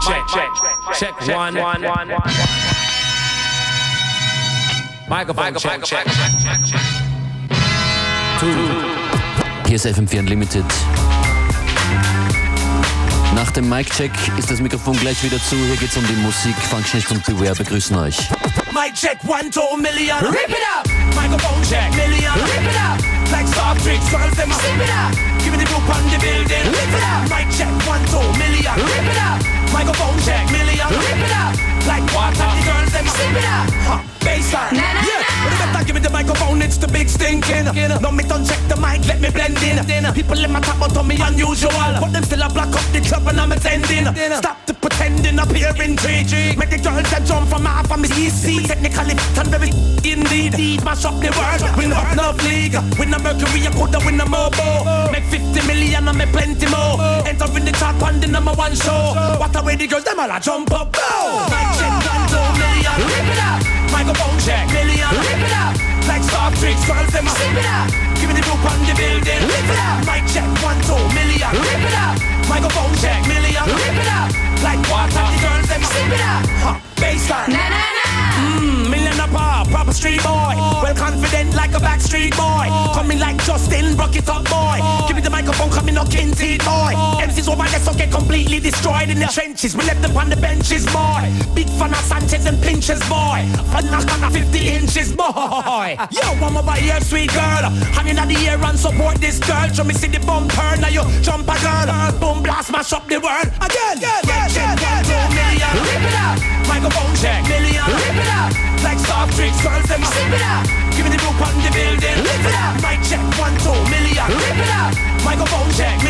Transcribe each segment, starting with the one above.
check, check, check, one, one, one, one. Microphone, check, check, check, check. Two. Hier ist FM4 Unlimited. Nach dem Mic-Check ist das Mikrofon gleich wieder zu. Hier geht's um die Musik. Functionist und Beware begrüßen euch. Mic check, one, two, million. Rip it up. Microphone check, million. Rip it up. Like soft drinks, girls, them sip it up. Give me the group on the building. Rip it up. Mic check, one, two, million. Rip it up. Microphone check, million. Rip it up. Like water, the girls, them sip it up. Huh. Baseline. Yeah. na. But better give me the microphone, it's the big stinking. No, me don't check the mic, let me blend in. People in my top, on me unusual. But them still a block up the club and I'm attending. Stop the pretending, appearing intrigue. Make the girls that jump from half of me easy. Technically, and very indeed. Mash up the world, win up no league. Win a Mercury, I coulda win a Mobo. Make 50 million and make plenty more. Enter in the top on the number one show. What a way the girls, them all a jump up. Oh. Go! Check, one, two, million. Rip it up. Microphone check, million. Rip it up. Like soft drinks, girls, them sip it up. Give me the group on the building. Rip it up. Mic check, one, two, million. Rip it up. Microphone check, million. Rip it up. Like water, the girls, them sip it up. Huh. Baseline. Na na na. Mm, apart, proper street boy. Well confident like a backstreet boy. Coming like Justin, rock it up boy. Give me the microphone, coming no kin teeth boy. MCs over there so get completely destroyed in the trenches. We left them on the benches boy. Big fan of Sanchez and Pinches boy. Fan of fan of 50 inches boy. Yo, I'm over here, sweet girl. Hanging out the air and support this girl. Show me see the bumper, now you jump a girl. Boom, blast, mash up the world. Sip it up. Give me the group on the building. Rip it up. Mic check, one, two, million. Rip it up. Microphone check,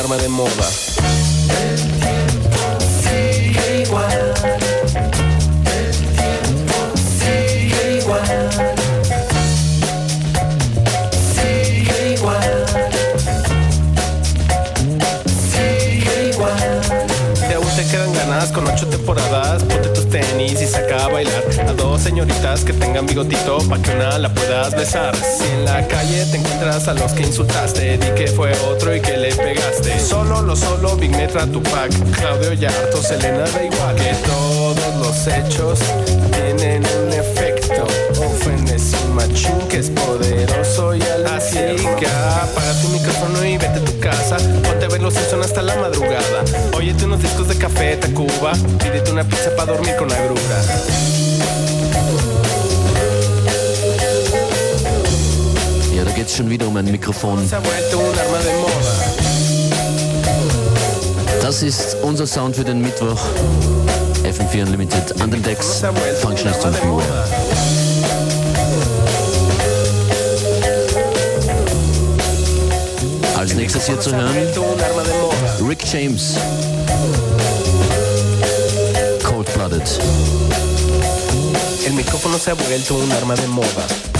arma de moda. Si aún te quedan ganas con ocho temporadas, ponte tus tenis y saca a bailar a dos señoritas que tengan bigotito pa' que una la puedas besar. Si en la calle te encuentras a los que insultaste, di que fue otro y que. Solo lo solo, Big Metra, Tupac, Claudio Yarto, Selena da igual. Que todos los hechos tienen un efecto. Ofendes un machín que es poderoso y al Así que apaga tu micrófono y vete a tu casa. Ponte a ver los Simpsons hasta la madrugada. Óyete unos discos de café, Tacuba. Pídete una pizza para dormir con agrura. Ja, da geht's schon wieder um ein Mikrofon. Se ha vuelto un arma de moda. Das ist unser Sound für den Mittwoch. FM4 Unlimited an den Decks. Functionist und Beware. Als nächstes hier zu hören. Rick James. Cold Blooded. El micrófono se ha vuelto un arma de moda.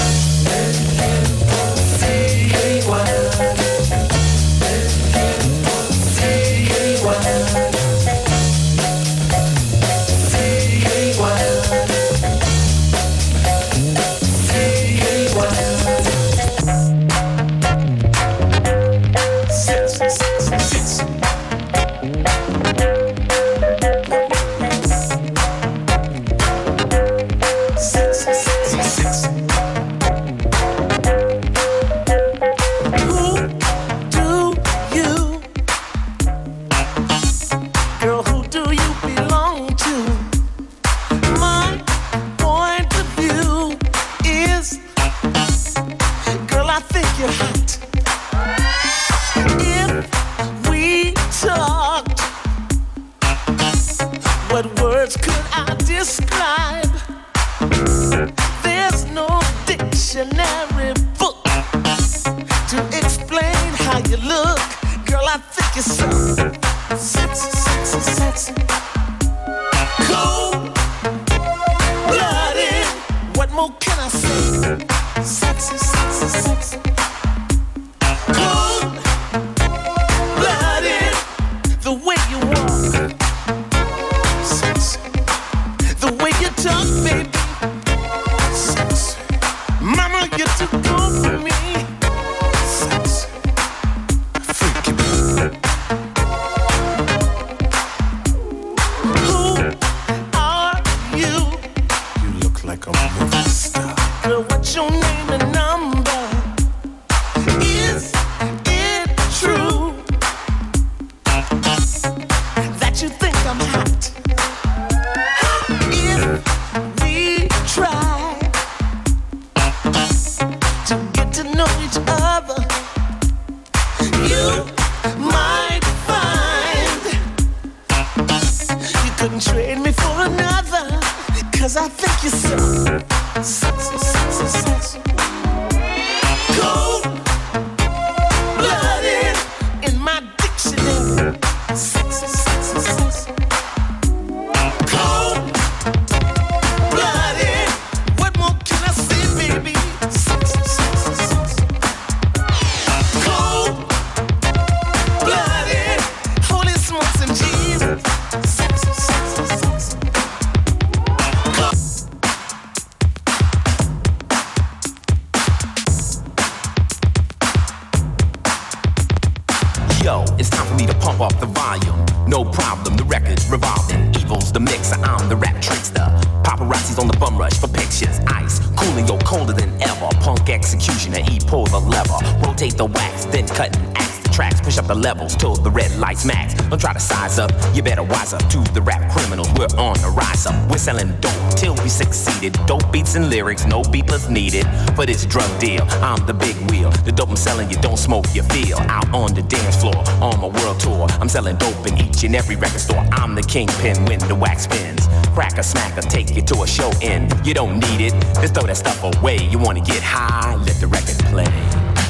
Beats and lyrics, no beepers needed. For this drug deal, I'm the big wheel. The dope I'm selling, you don't smoke, you feel. Out on the dance floor, on my world tour. I'm selling dope in each and every record store. I'm the kingpin when the wax spins. Crack a smack or take you to a show end. You don't need it, just throw that stuff away. You wanna get high, let the record play.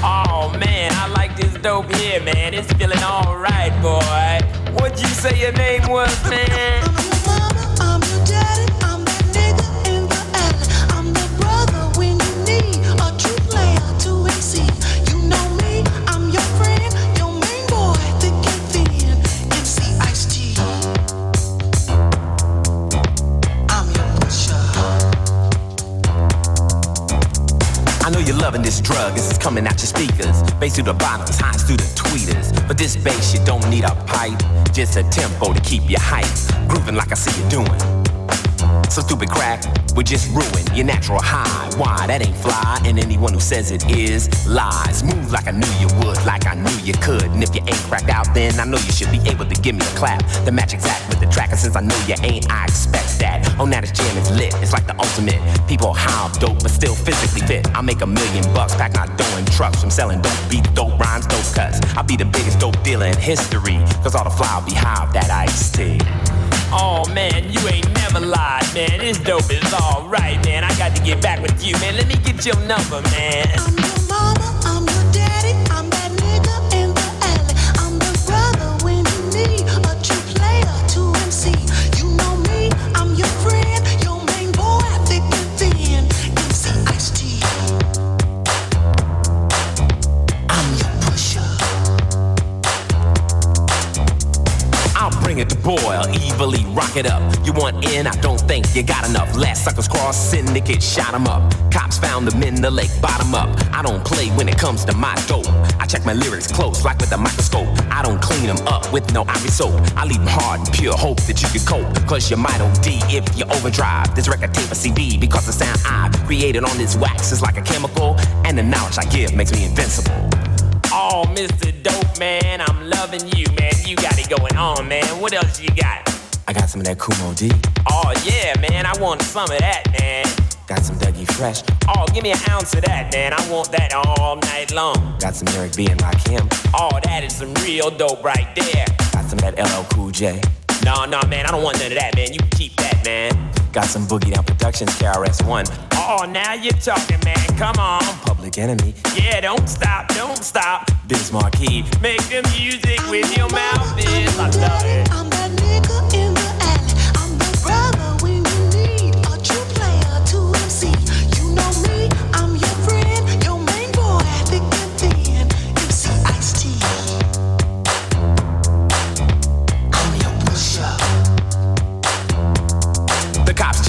Oh man, I like this dope here, man. It's feeling alright, boy. What'd you say your name was, man? Loving this drug, this is coming out your speakers. Bass through the bottoms, highs through the tweeters. But this bass, you don't need a pipe, just a tempo to keep you hype. Grooving like I see you doing. So stupid crack would just ruin your natural high. Why, that ain't fly, and anyone who says it is lies. Move like I knew you would, like I knew you could. And if you ain't cracked out, then I know you should be able to give me a clap. The match exact with the track, and since I know you ain't, I expect that. Oh, now this jam is lit, it's like the ultimate. People off dope, but still physically fit. I make a million bucks, pack my dough in trucks from selling dope beats, dope rhymes, dope cuts. I'll be the biggest dope dealer in history, cause all the fly will be that Ice T. Oh man, you ain't never lied, man. This dope is alright, man. I got to get back with you, man. Let me get your number, man. I'm your mama, I'm your daddy, I'm evilly rock it up. You want in? I don't think you got enough. Last suckers cross syndicate, shot 'em up. Cops found them in the lake, bottom up. I don't play when it comes to my dope. I check my lyrics close, like with a microscope. I don't clean them up with no ivory soap. I leave them hard and pure, hope that you can cope. Cause you might OD if you overdrive. This record tape a CD because the sound I've created on this wax is like a chemical. And the knowledge I give makes me invincible. Oh, Mr. Dope, man. I'm loving you, man. You got it going on, man. What else you got? I got some of that Kool Moe Dee. Oh, yeah, man. I want some of that, man. Got some Dougie Fresh. Oh, give me an ounce of that, man. I want that all night long. Got some Eric B and Rakim. Oh, that is some real dope right there. Got some of that LL Cool J. No, no, man. I don't want none of that, man. You keep that, man. Got some Boogie Down Productions, KRS-One. Oh, now you're talking, man. Come on. Public Enemy. Yeah, don't stop, don't stop. Biz Markie. Make the music with I'm your your mouth mama, is. I love daddy, it. I'm that nigga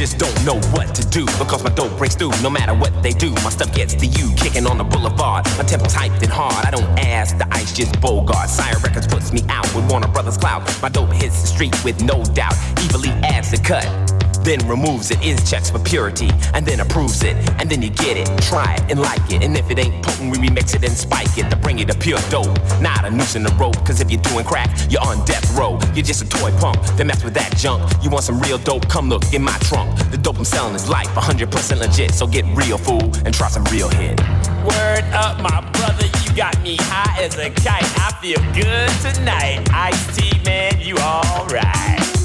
just don't know what to do because my dope breaks through. No matter what they do, my stuff gets to you. Kicking on the boulevard, my tempo's hyped and hard. I don't ask, the ice just bogart. Sire Records puts me out with Warner Brothers Cloud. My dope hits the street with no doubt. Evilly adds the cut. Then removes it, is checks for purity, and then approves it, and then you get it, try it, and like it. And if it ain't potent, we remix it and spike it to bring it to pure dope. Not a noose in the rope, cause if you're doing crack, you're on death row. You're just a toy punk, then mess with that junk. You want some real dope? Come look in my trunk. The dope I'm selling is life, 100% legit. So get real, fool, and try some real hit. Word up, my brother. You got me high as a kite. I feel good tonight. Ice T, man, you alright.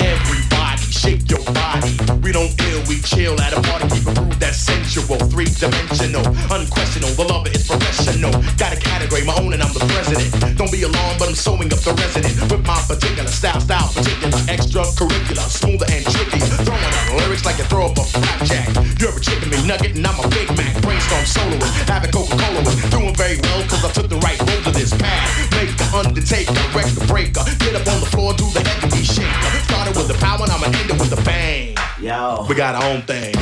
Everybody, shake your body. We don't ill, we chill at a party. Keep a groove that's sensual, three dimensional, unquestionable. The lover is professional. Got a category, my own, and I'm the president. Don't be alarmed, but I'm sewing up the resident nugget, and I'm a Big Mac. Brainstorm soloist, having Coca-Cola was doing very well because I took the right road to this path. Make the undertaker, wreck the breaker. Get up on the floor, do the heavy shaker. Started with the power, and I'ma end it with a bang. Yo. We got our own thing.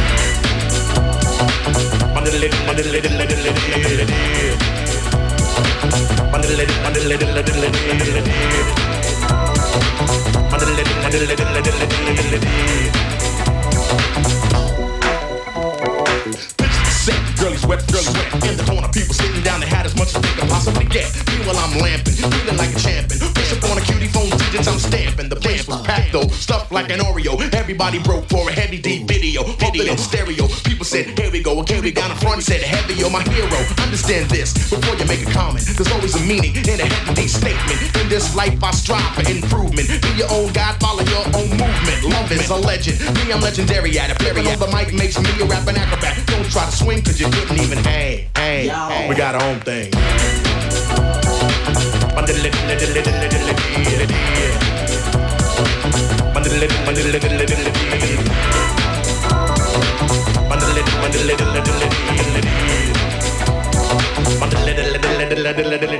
Get. Meanwhile, I'm lamping, feeling like a champion. Push up on a cutie phone, digits I'm stamping. The place was packed though, stuffed like an Oreo. Everybody broke for a Heavy D video, it stereo. People said, here we go. A cutie down the front said, heavy, you're my hero. Understand this before you make a comment. There's always a meaning in a Heavy D statement. In this life, I strive for improvement. Be your own God, follow your own movement. Love is a legend. Me, I'm legendary at it. Flipping on the mic makes me a rapping acrobat. Don't try to swing, cause you couldn't even hang. Hang. Yo. We got our own thing.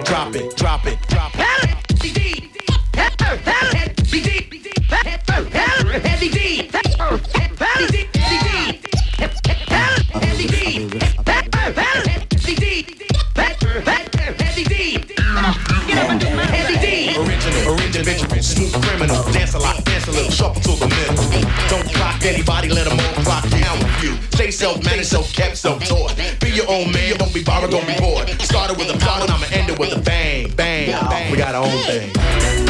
Drop it, drop it, drop it. Original, smooth criminal. Dance a lot, dance a little, shuffle to the middle. Don't clock anybody, let them all clock down with you. Stay self-managed, self-kept, self-taught. Be your own man, don't be borrowed, don't be bored. Started with a and I'ma end it with a bang, bang, bang. We got our own thing.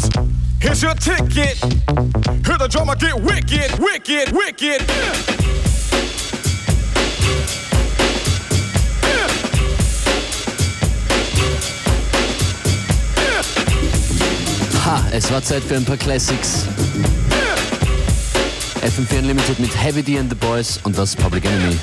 To. Here's your ticket. Hear the drummer get wicked, wicked, wicked. Ha, es war Zeit für ein paar Classics. FM4 Unlimited mit Heavy D and the Boys und das Public Enemy.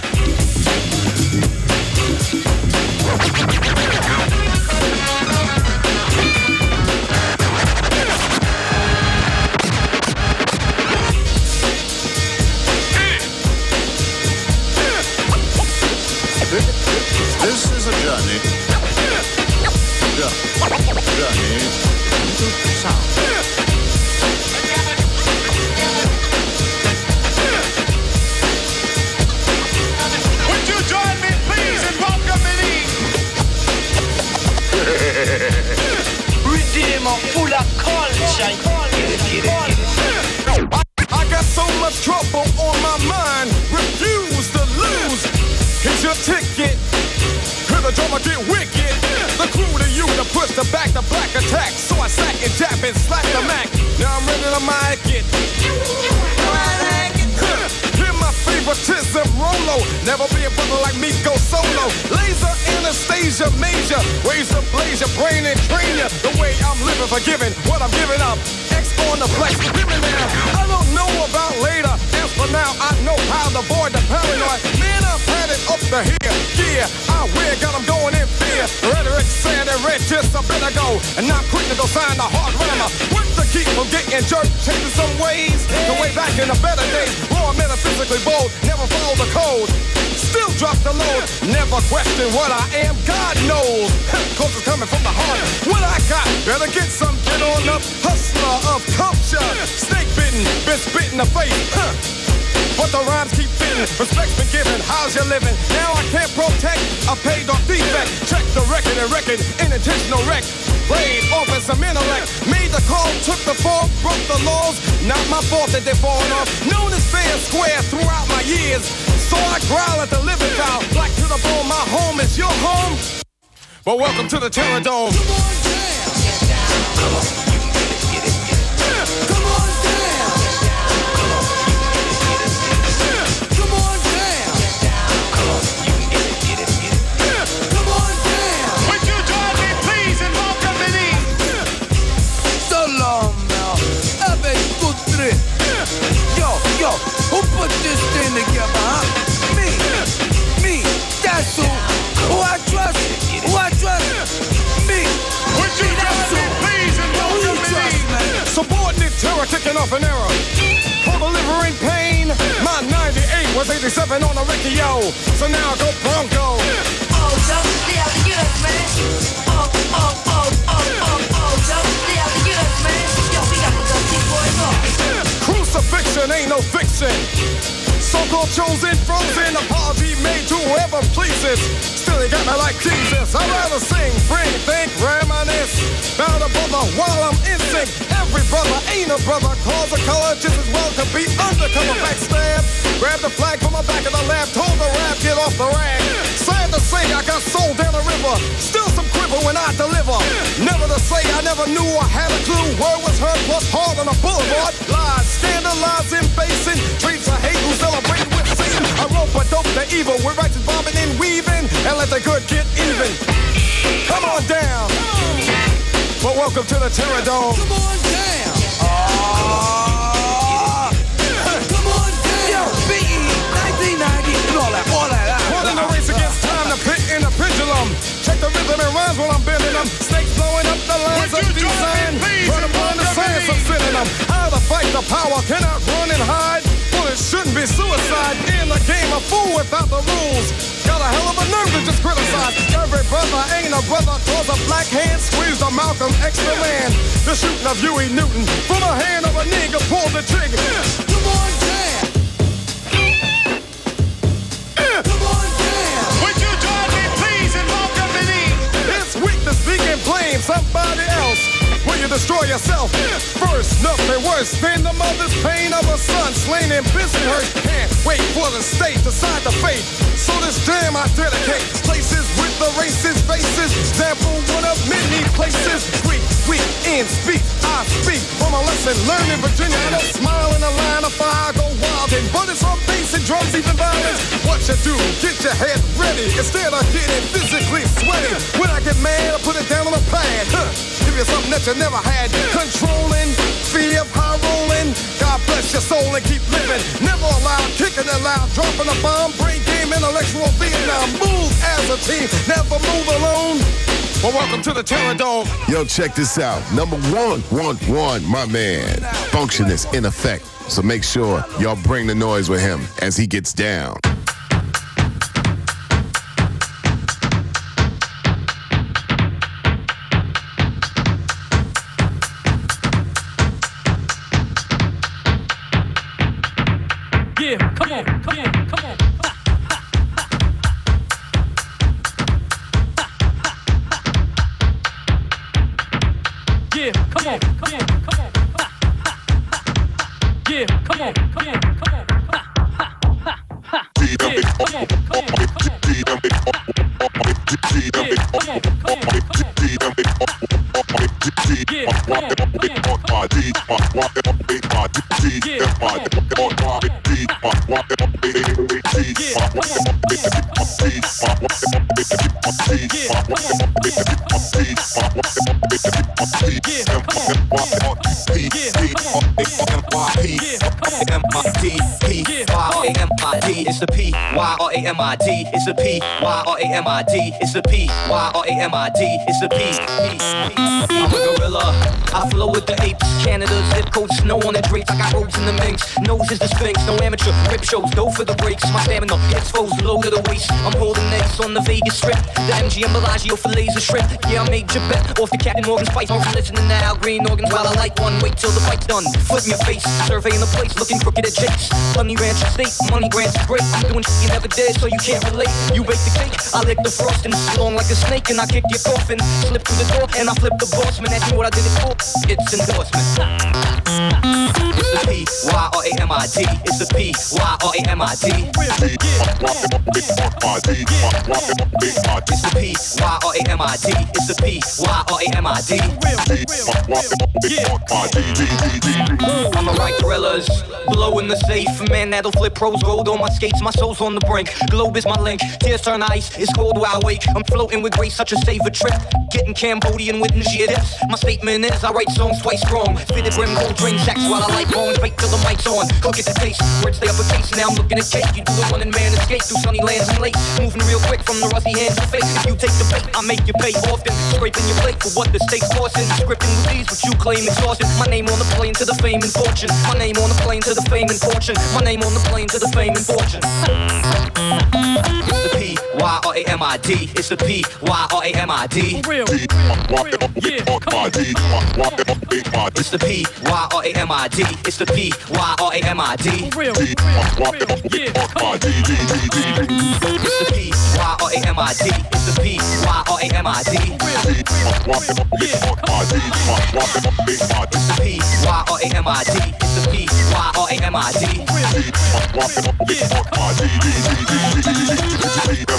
Red just a bit ago. And not quick to go find a hard rammer. What to keep from getting jerked, changing some ways. The way back in the better days. Raw metaphysically bold, never follow the code. Still drop the load, never question what I am, God knows. Cause it's coming from the heart. What I got, better get some, get on up. Hustler of culture, snake bitten, been spit in the face. Huh. But the rhymes keep fitting, respect's been given. How's your living? Now I can't protect I paid off defect. Check the record and record, unintentional wreck. Played off as some intellect. Made the call, took the fall, broke the laws. Not my fault that they're falling off. Known as fair square throughout my years. So I growl at the living foul. Black to the bone, my home is your home. But welcome to the Terror Dome. Off an error. For delivering pain, my 98 was 87 on a Riccio. So now go Bronco. Oh, don't stay out to us, man. Oh, oh, oh, oh, oh, oh, don't stay out to us, man. Yo, we got to go boys off. Crucifixion ain't no fiction. So-called chosen, frozen, apology made to whoever pleases. Still, he got me like Jesus. I'd rather sing, bring, think, reminisce. About a brother while brother ain't a brother. Cause a color just as well to be undercover backstab. Grab the flag from the back of the lab. Told the rap, get off the rag. Sad to say, I got sold down the river. Still some quiver when I deliver. Never to say I never knew I had a clue. Word was heard plus hard on a boulevard. Lies, scandalizing, basing. Treats of hate who celebrate with Satan. I rope a dope the evil with righteous bobbing and weaving. And let the good get even. Come on down. Well, welcome to the Terror Dome. Come on down. Ah. Come on down. Yo, Biggie, 1990, and all that, all that. One in the race against time, the pit in the pendulum. Check the rhythm and rhymes while I'm bending them. Snakes blowing up the lines of design. Run upon the science of them. How to fight the power, cannot run and hide. Bullets shouldn't be suicide. In the game, a fool without the rules. Got a hell of a nerve to just criticize. Every brother ain't a brother, cause a black hand squeezed a Malcolm X the man. The shooting of Huey Newton from the hand of a nigga pulled the trigger. Come on down. Come on down. Would you join me, please, and welcome the It's weak to speak and blame somebody else. Will you destroy yourself? First, nothing worse than the mother's pain of a son slain in Bensonhurst. Can't wait for the state to decide the fate. So this jam I dedicate places with the racist faces. Example one of many places. Weak, weak in speak. I speak from a lesson learned in Virginia. I don't smile in a line of fire, go wild and bullets on basic drums, even violence. What you do? Get your head ready instead of getting physically sweaty. When I get mad, I put it down on the pad. Give you something that you never had. Controlling, of high rolling. Bless your soul and keep living. Never allowed, kicking it loud, dropping a bomb, brain game, intellectual Vietnam. Move as a team, never move alone. Well, welcome to the Terror Dome. Yo, check this out. Number one, one, one, my man. Function is in effect. So make sure y'all bring the noise with him as he gets down. M I D. It's the P Y R A M I D. It's the P Y R A M I D. It's the P. I'm a gorilla. I flow with the apes. Canada zip code, snow on the drapes. I got robes in the minx. Nose is the sphinx. No amateur rip shows. Go for the breaks. My stamina exposed low to the waist. I'm holding eggs on the Vegas strip. The MGM Bellagio for laser shrimp. Yeah, I made your bet off the Captain Morgan Spice. I'm listening to Al Green organs while I light one. Wait till the fight's done. In your face. Surveying the place. Looking crooked at Jake's. Honey Ranch State. Money grants great. I'm doing shit you never did, so you can't relate. You bake the cake. I lick the frosting. Long like a snake, and I kick your coffin. Slip through the door, and I flip the boss. Man, ask what I did it for. It's endorsement. It's the P Y R A M I D. It's the P Y R A M I D. It's the P Y R A M I D. It's the P Y R A M I D. I'm a right gorillas, blowing the safe. Man, that'll flip pros gold on my skates. My soul's on the brink. Globe is my link. Tears turn ice. It's cold while I wake. I'm floating with grace, such a saver trip. Getting Cambodian with Nigia dips. My statement is I write songs twice strong. Fitted brim gold drain sacks while I light bones. Wait till the mic's on. Cook it to taste. Words stay uppercase. Now I'm looking at cake. You do the one and man escape through sunny lands and lakes. Moving real quick from the rusty hands to face. If you take the bait, I make you pay often. Scraping your plate for what the state's costing. Scripting with these, what you claim exhaustion. My name on the plane to the fame and fortune. My name on the plane to the fame and fortune. My name on the plane to the fame and fortune. The P Y R A M I D. It's the P Y R A M I D. Real. It's the P Y R A M I D. It's the P Y R A M I D. Real. It's the P Y R A M I D. It's the P Y R A M I D. It's the P Y R A M I D. It's the P Y R A M I D.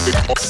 Yeah.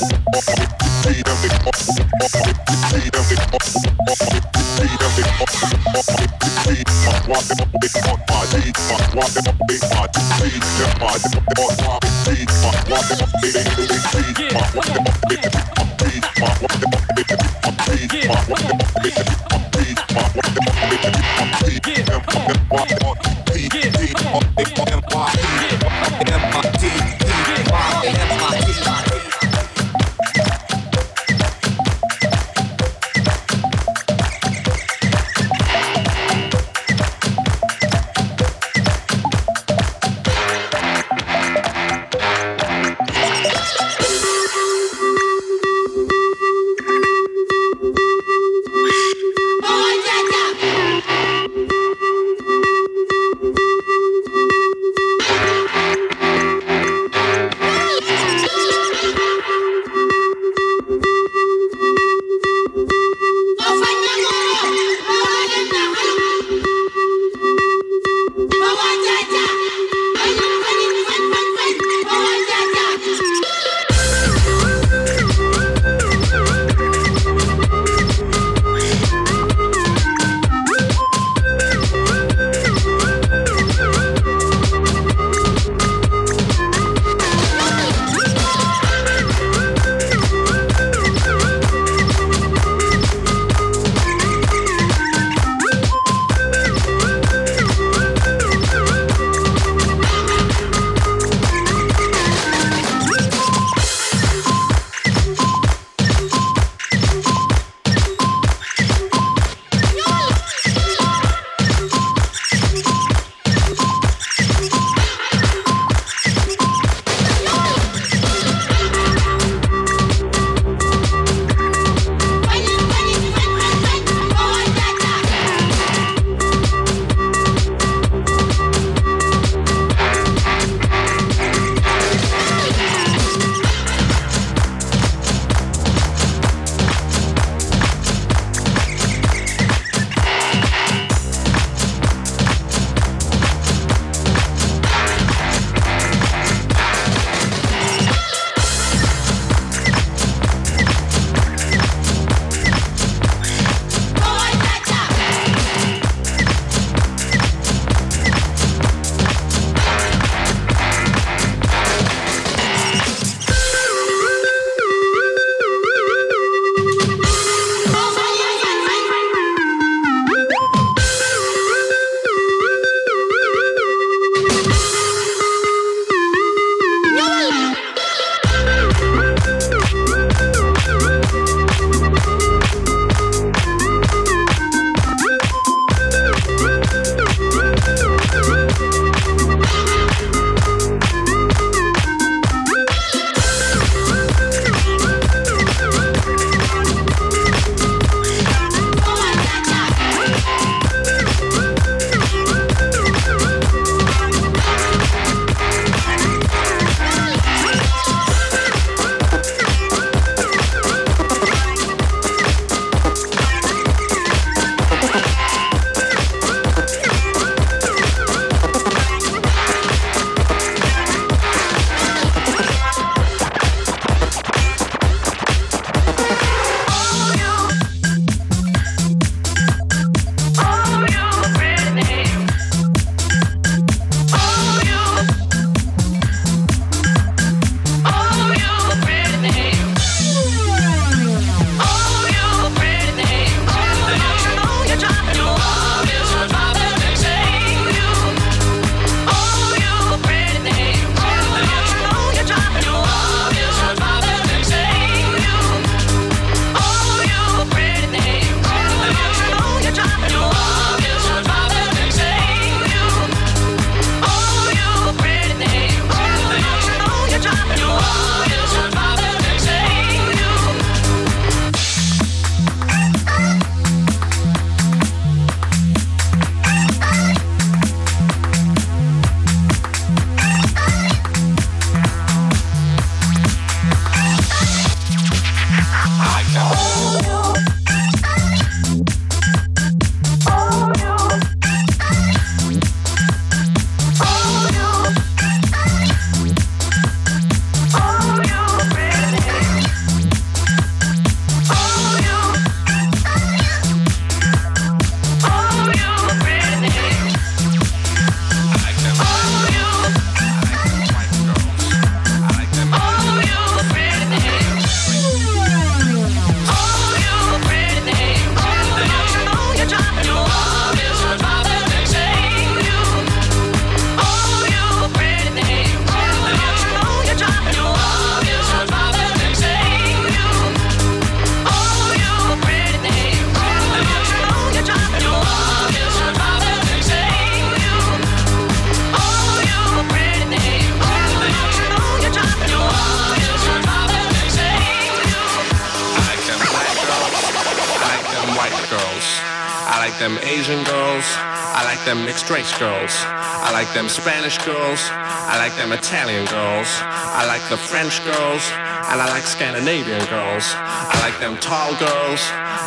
girls. I like them Spanish girls. I like them Italian girls. I like the French girls. And I like Scandinavian girls. I like them tall girls.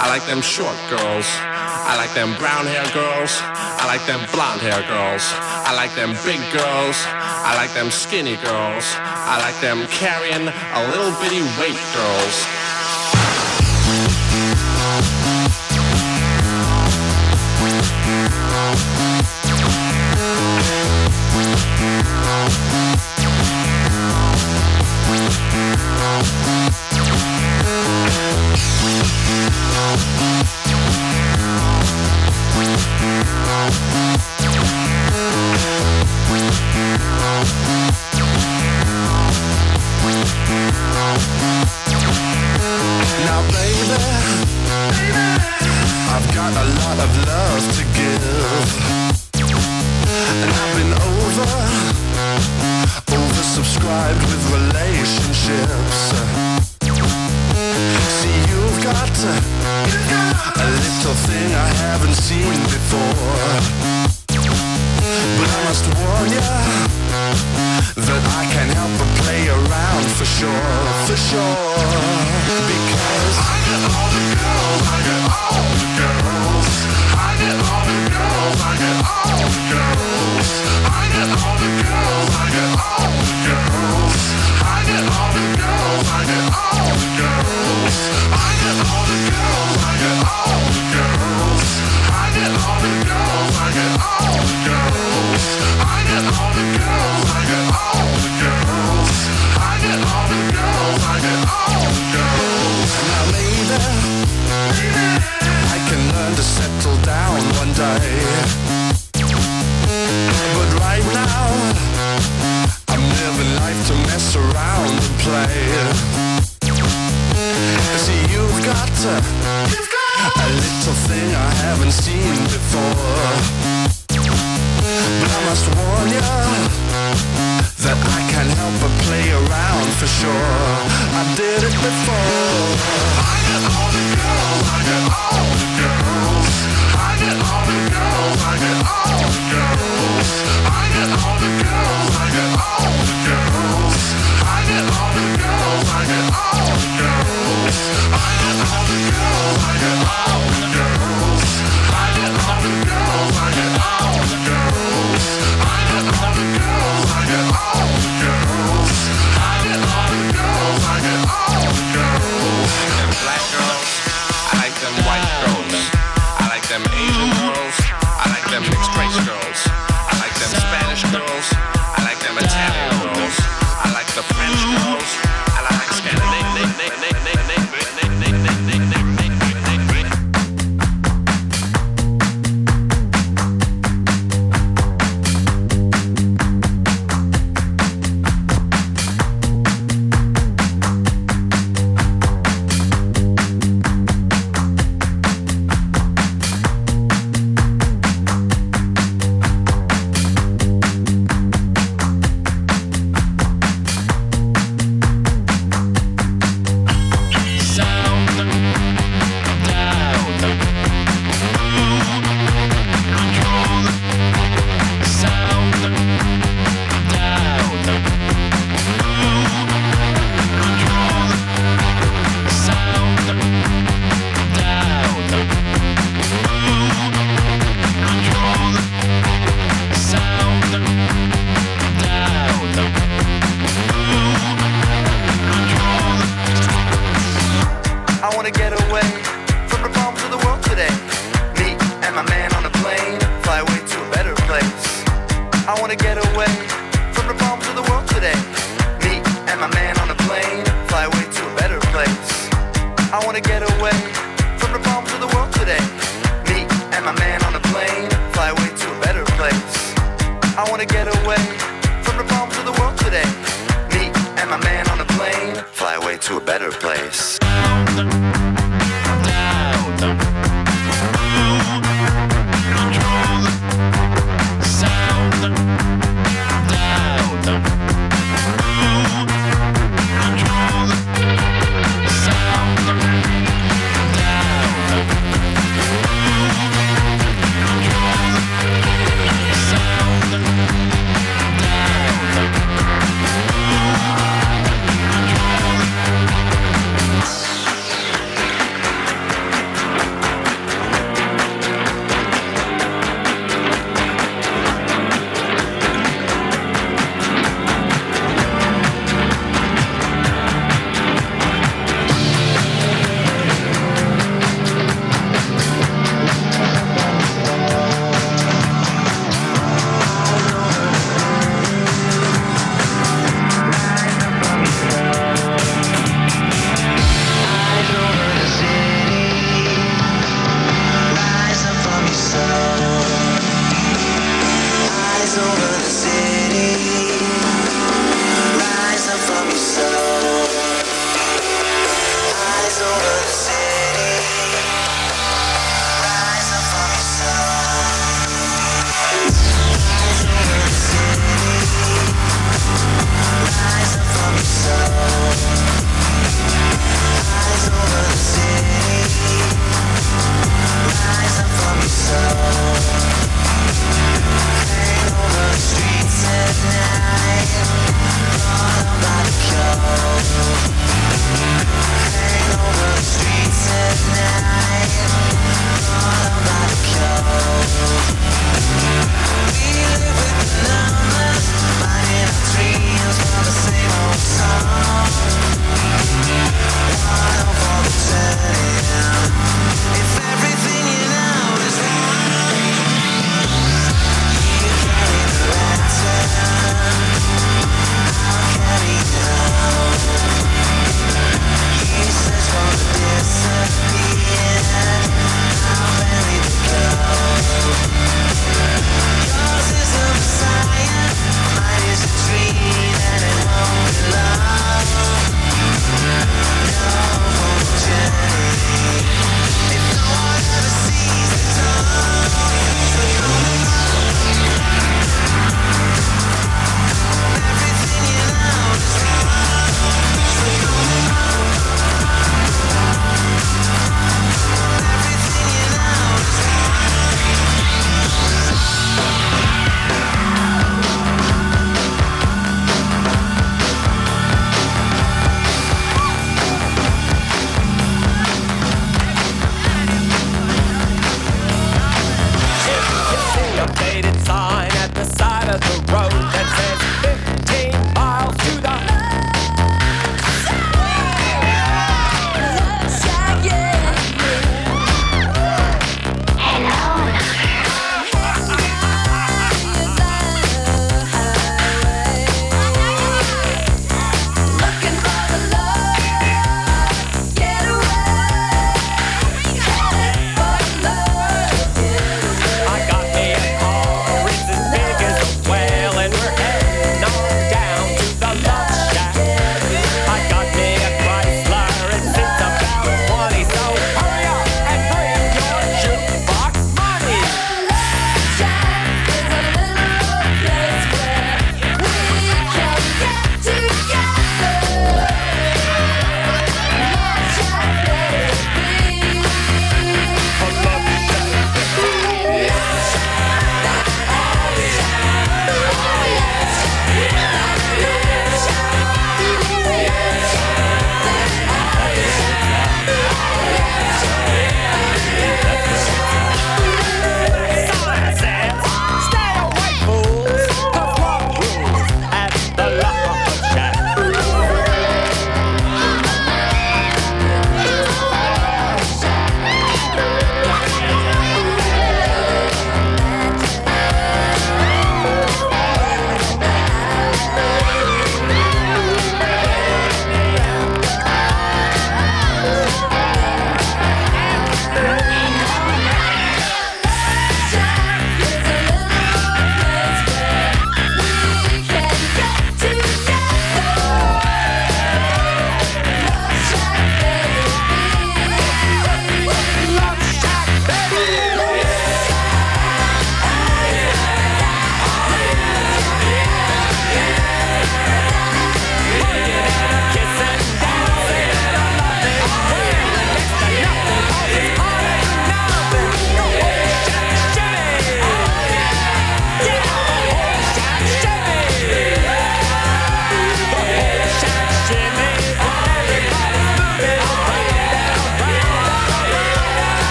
I like them short girls. I like them brown hair girls. I like them blonde hair girls. I like them big girls. I like them skinny girls. I like them carrying a little bitty weight girls. of love to give. And I've been over Oversubscribed with relationships. See you've got A little thing I haven't seen before. But I must warn ya That I can help but play around for sure, for sure. wanna get away from the problems of the world today. Me and my man on a plane fly away to a better place. I wanna get away from the problems of the world today. Me and my man on a plane fly away to a better place.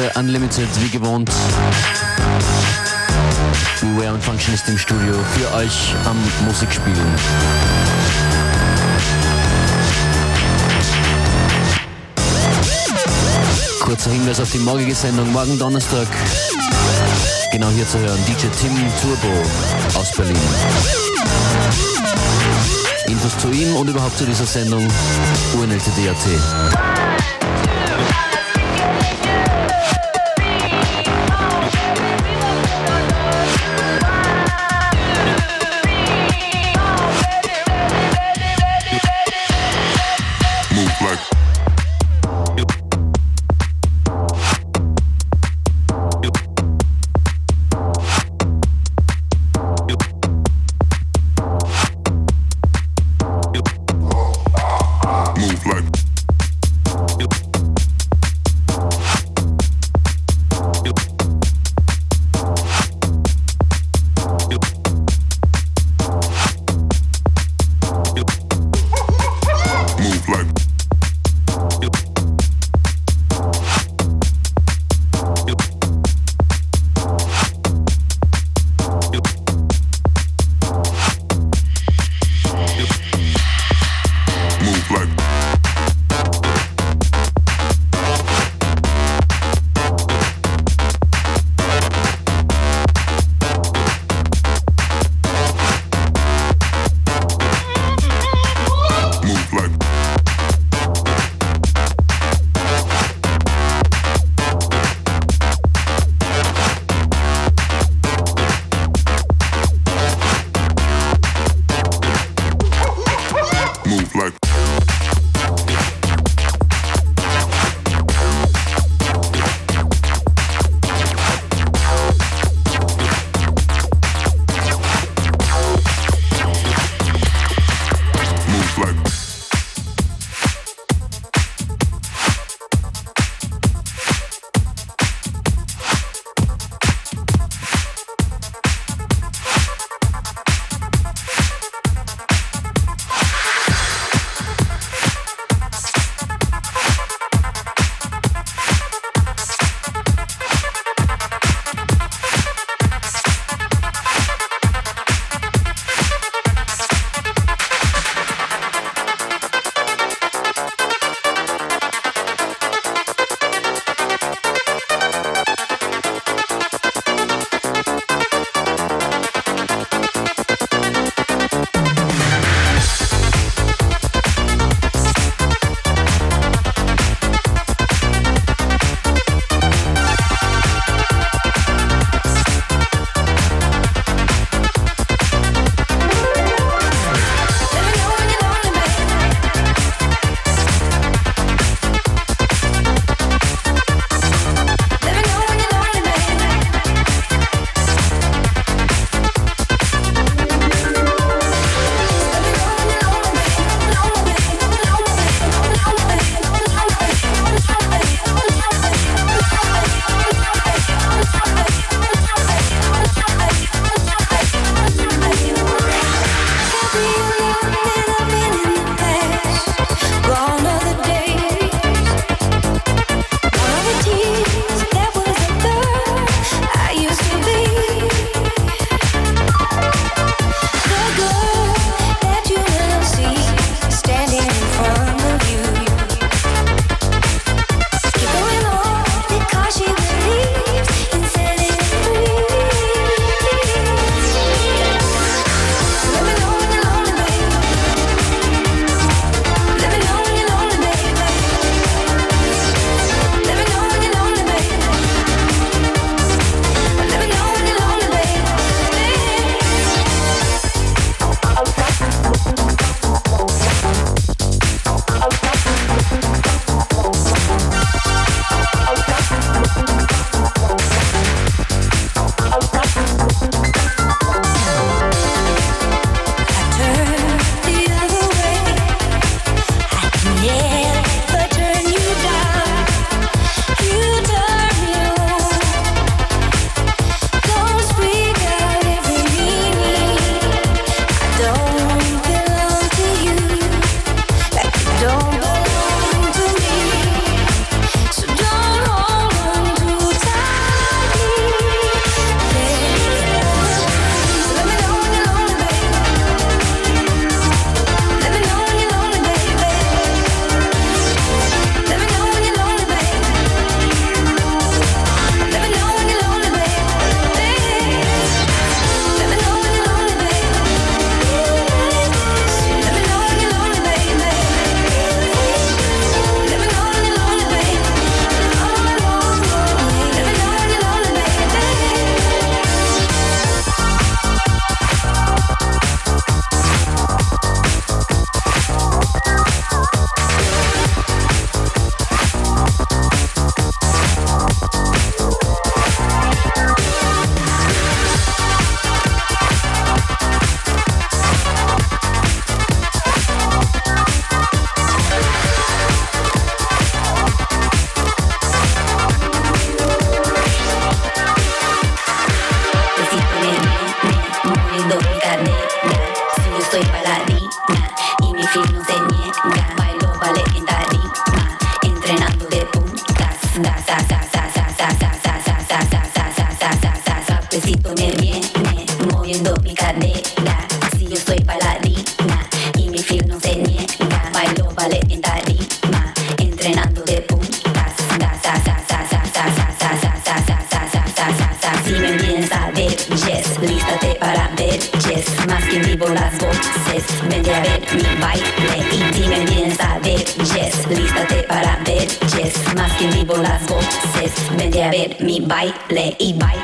Ist FM4 Unlimited, wie gewohnt. Beware und Functionist im Studio für euch am Musikspielen. Kurzer Hinweis auf die morgige Sendung, morgen Donnerstag. Genau hier zu hören, DJ Tim Turbo aus Berlin. Infos zu ihm und überhaupt zu dieser Sendung unltd.at. ver mi baile y baile,